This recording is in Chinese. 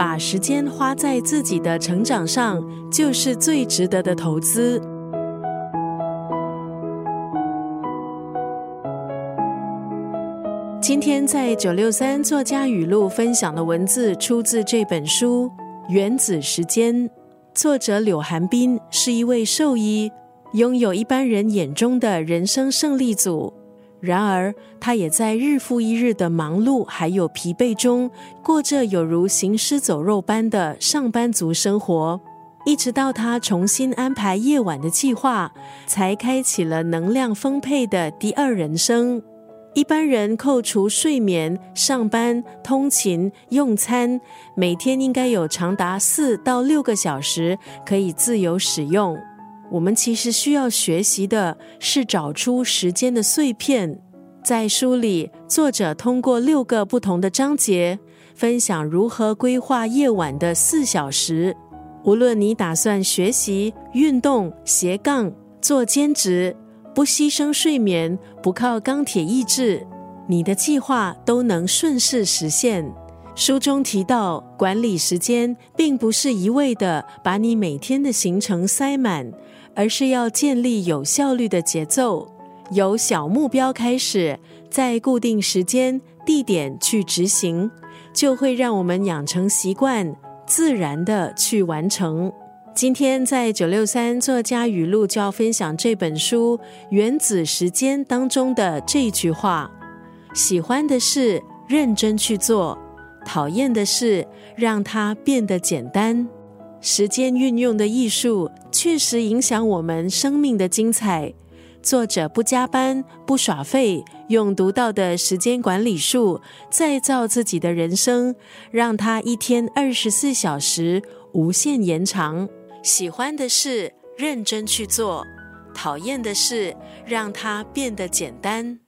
把时间花在自己的成长上，就是最值得的投资。今天在九六三作家语录分享的文字，出自这本书《原子时间》，作者柳寒冰是一位兽医，拥有一般人眼中的人生胜利组。然而，他也在日复一日的忙碌还有疲惫中，过着有如行尸走肉般的上班族生活。一直到他重新安排夜晚的计划，才开启了能量丰沛的第二人生。一般人扣除睡眠、上班、通勤、用餐，每天应该有长达四到六个小时可以自由使用。我们其实需要学习的是找出时间的碎片。在书里，作者通过六个不同的章节，分享如何规划夜晚的四小时。无论你打算学习、运动、斜杠、做兼职。不牺牲睡眠，不靠钢铁意志，你的计划都能顺势实现。书中提到，管理时间并不是一味的把你每天的行程塞满，而是要建立有效率的节奏，由小目标开始，在固定时间、地点去执行，就会让我们养成习惯，自然的去完成。今天在九六三作家语录就要分享这本书《原子时间》当中的这句话：喜欢的事认真去做，讨厌的事让它变得简单。时间运用的艺术确实影响我们生命的精彩。作者不加班不耍废，用独到的时间管理术再造自己的人生，让他一天二十四小时无限延长。喜欢的事认真去做，讨厌的事让它变得简单。